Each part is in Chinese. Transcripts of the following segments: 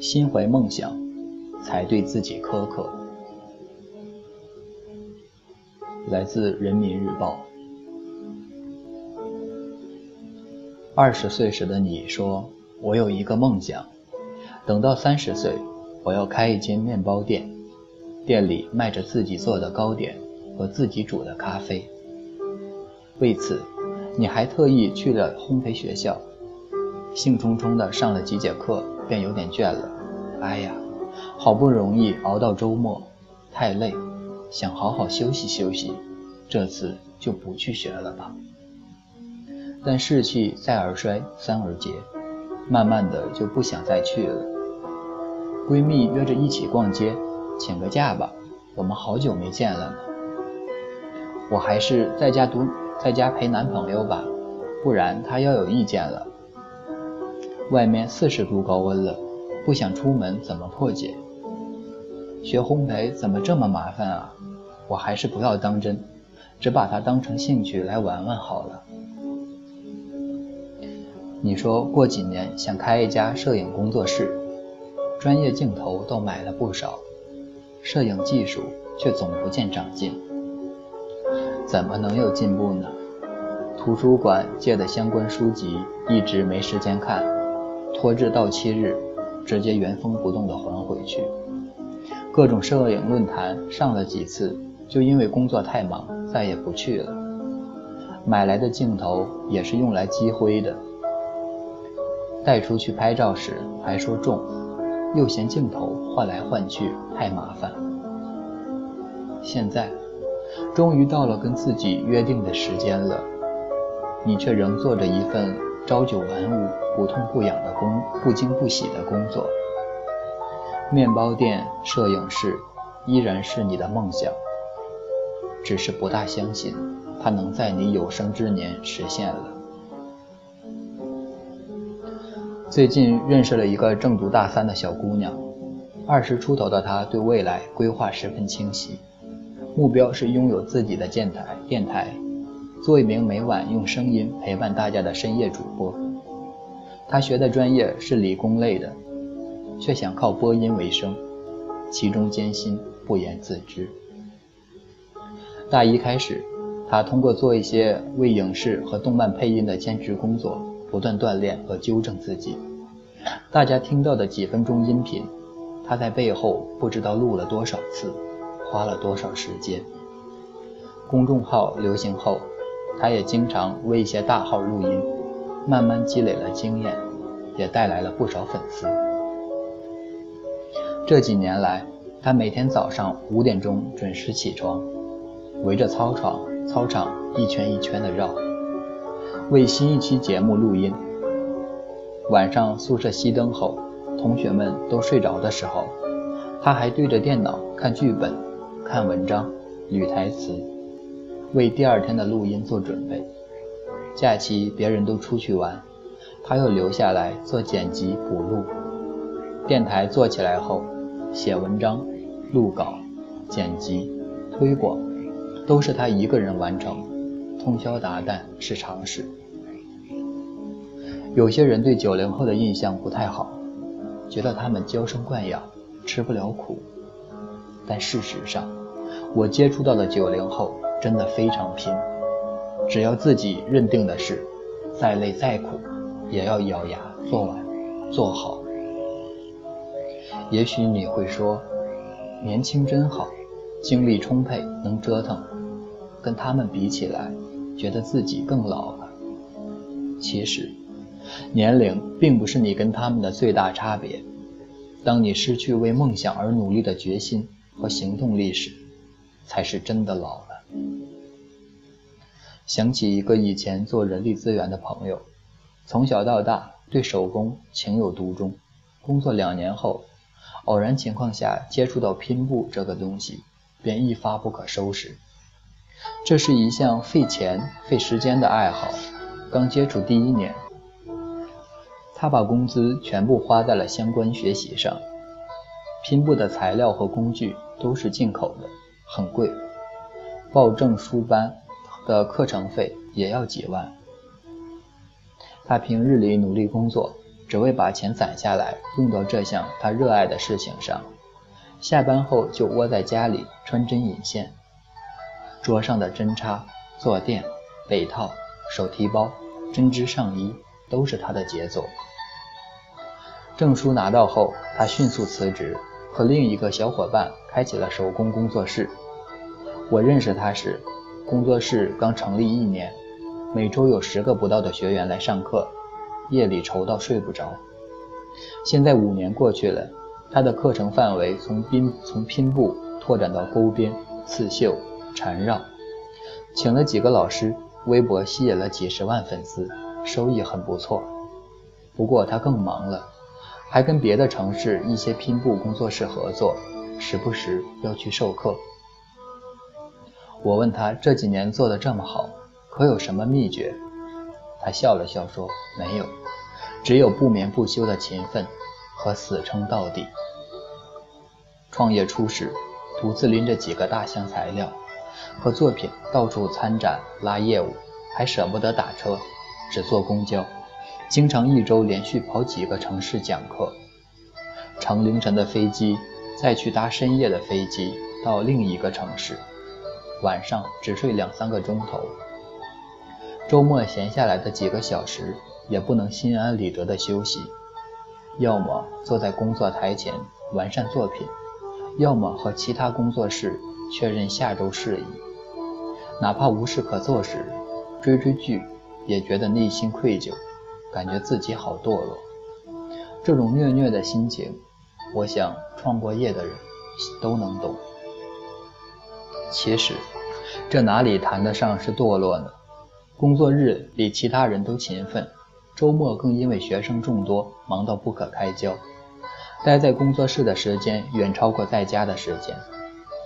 心怀梦想，才对自己苛刻。来自《人民日报》。二十岁时的你说：“我有一个梦想，等到三十岁，我要开一间面包店，店里卖着自己做的糕点和自己煮的咖啡。”为此，你还特意去了烘焙学校，兴冲冲的上了几节课，便有点倦了。哎呀，好不容易熬到周末，太累，想好好休息休息，这次就不去学了吧。但士气再而衰，三而竭，慢慢的就不想再去了。闺蜜约着一起逛街，请个假吧，我们好久没见了呢。我还是在家读，在家陪男朋友吧，不然他要有意见了。外面四十度高温了，不想出门怎么破解？学烘焙怎么这么麻烦啊？我还是不要当真，只把它当成兴趣来玩玩好了。你说过几年想开一家摄影工作室，专业镜头倒买了不少，摄影技术却总不见长进。怎么能有进步呢？图书馆借的相关书籍一直没时间看，拖至到期日，直接原封不动的还回去。各种摄影论坛上了几次，就因为工作太忙，再也不去了。买来的镜头也是用来积灰的。带出去拍照时还说重，又嫌镜头换来换去太麻烦。现在，终于到了跟自己约定的时间了，你却仍做着一份朝九晚五、不痛不痒的工，不惊不喜的工作。面包店、摄影室依然是你的梦想，只是不大相信它能在你有生之年实现了。最近认识了一个正读大三的小姑娘，二十出头的她对未来规划十分清晰，目标是拥有自己的电台，电台，做一名每晚用声音陪伴大家的深夜主播。他学的专业是理工类的，却想靠播音为生，其中艰辛不言自知。大一开始，他通过做一些为影视和动漫配音的兼职工作。不断锻炼和纠正自己。大家听到的几分钟音频，他在背后不知道录了多少次，花了多少时间。公众号流行后，他也经常为一些大号录音，慢慢积累了经验，也带来了不少粉丝。这几年来，他每天早上五点钟准时起床，围着操场操场一圈一圈的绕。为新一期节目录音。晚上宿舍熄灯后，同学们都睡着的时候，他还对着电脑看剧本、看文章、捋台词，为第二天的录音做准备。假期别人都出去玩，他又留下来做剪辑补录。电台做起来后，写文章、录稿、剪辑、推广，都是他一个人完成，通宵达旦是常事。有些人对九零后的印象不太好，觉得他们娇生惯养，吃不了苦。但事实上，我接触到的九零后真的非常拼，只要自己认定的事，再累再苦，也要咬牙做完，做好。也许你会说，年轻真好，精力充沛，能折腾。跟他们比起来，觉得自己更老了。其实。年龄并不是你跟他们的最大差别。当你失去为梦想而努力的决心和行动力时，才是真的老了。想起一个以前做人力资源的朋友，从小到大对手工情有独钟。工作两年后，偶然情况下接触到拼布这个东西，便一发不可收拾。这是一项费钱费时间的爱好。刚接触第一年。他把工资全部花在了相关学习上，拼布的材料和工具都是进口的，很贵，报证书班的课程费也要几万。他平日里努力工作，只为把钱攒下来用到这项他热爱的事情上。下班后就窝在家里穿针引线，桌上的针插、坐垫、被套、手提包、针织上衣都是他的杰作。证书拿到后，他迅速辞职，和另一个小伙伴开启了手工工作室。我认识他时，工作室刚成立一年，每周有十个不到的学员来上课，夜里愁到睡不着。现在五年过去了，他的课程范围从拼从拼布拓展到钩边、刺绣、缠绕，请了几个老师，微博吸引了几十万粉丝，收益很不错。不过他更忙了。还跟别的城市一些拼布工作室合作，时不时要去授课。我问他这几年做的这么好，可有什么秘诀？他笑了笑说：“没有，只有不眠不休的勤奋和死撑到底。”创业初始，独自拎着几个大箱材料和作品到处参展拉业务，还舍不得打车，只坐公交。经常一周连续跑几个城市讲课，乘凌晨的飞机，再去搭深夜的飞机到另一个城市，晚上只睡两三个钟头，周末闲下来的几个小时也不能心安理得的休息，要么坐在工作台前完善作品，要么和其他工作室确认下周事宜，哪怕无事可做时，追追剧也觉得内心愧疚。感觉自己好堕落，这种虐虐的心情，我想创过业的人都能懂。其实，这哪里谈得上是堕落呢？工作日比其他人都勤奋，周末更因为学生众多，忙到不可开交，待在工作室的时间远超过在家的时间，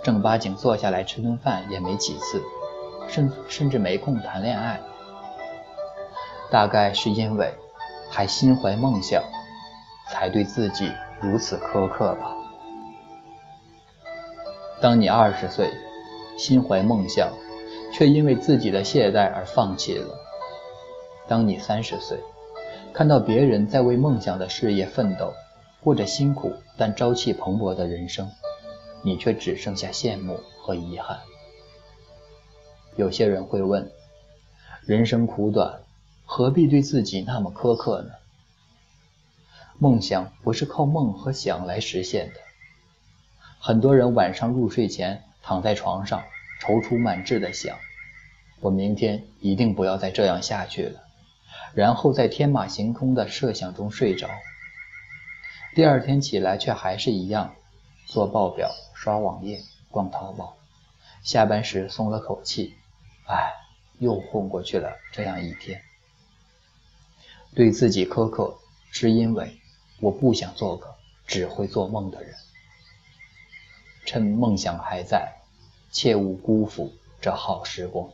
正八经坐下来吃顿饭也没几次，甚甚至没空谈恋爱。大概是因为还心怀梦想，才对自己如此苛刻吧。当你二十岁，心怀梦想，却因为自己的懈怠而放弃了；当你三十岁，看到别人在为梦想的事业奋斗，过着辛苦但朝气蓬勃的人生，你却只剩下羡慕和遗憾。有些人会问：人生苦短。何必对自己那么苛刻呢？梦想不是靠梦和想来实现的。很多人晚上入睡前躺在床上，踌躇满志地想：“我明天一定不要再这样下去了。”然后在天马行空的设想中睡着。第二天起来却还是一样，做报表、刷网页、逛淘宝。下班时松了口气，唉，又混过去了这样一天。对自己苛刻，是因为我不想做个只会做梦的人。趁梦想还在，切勿辜负这好时光。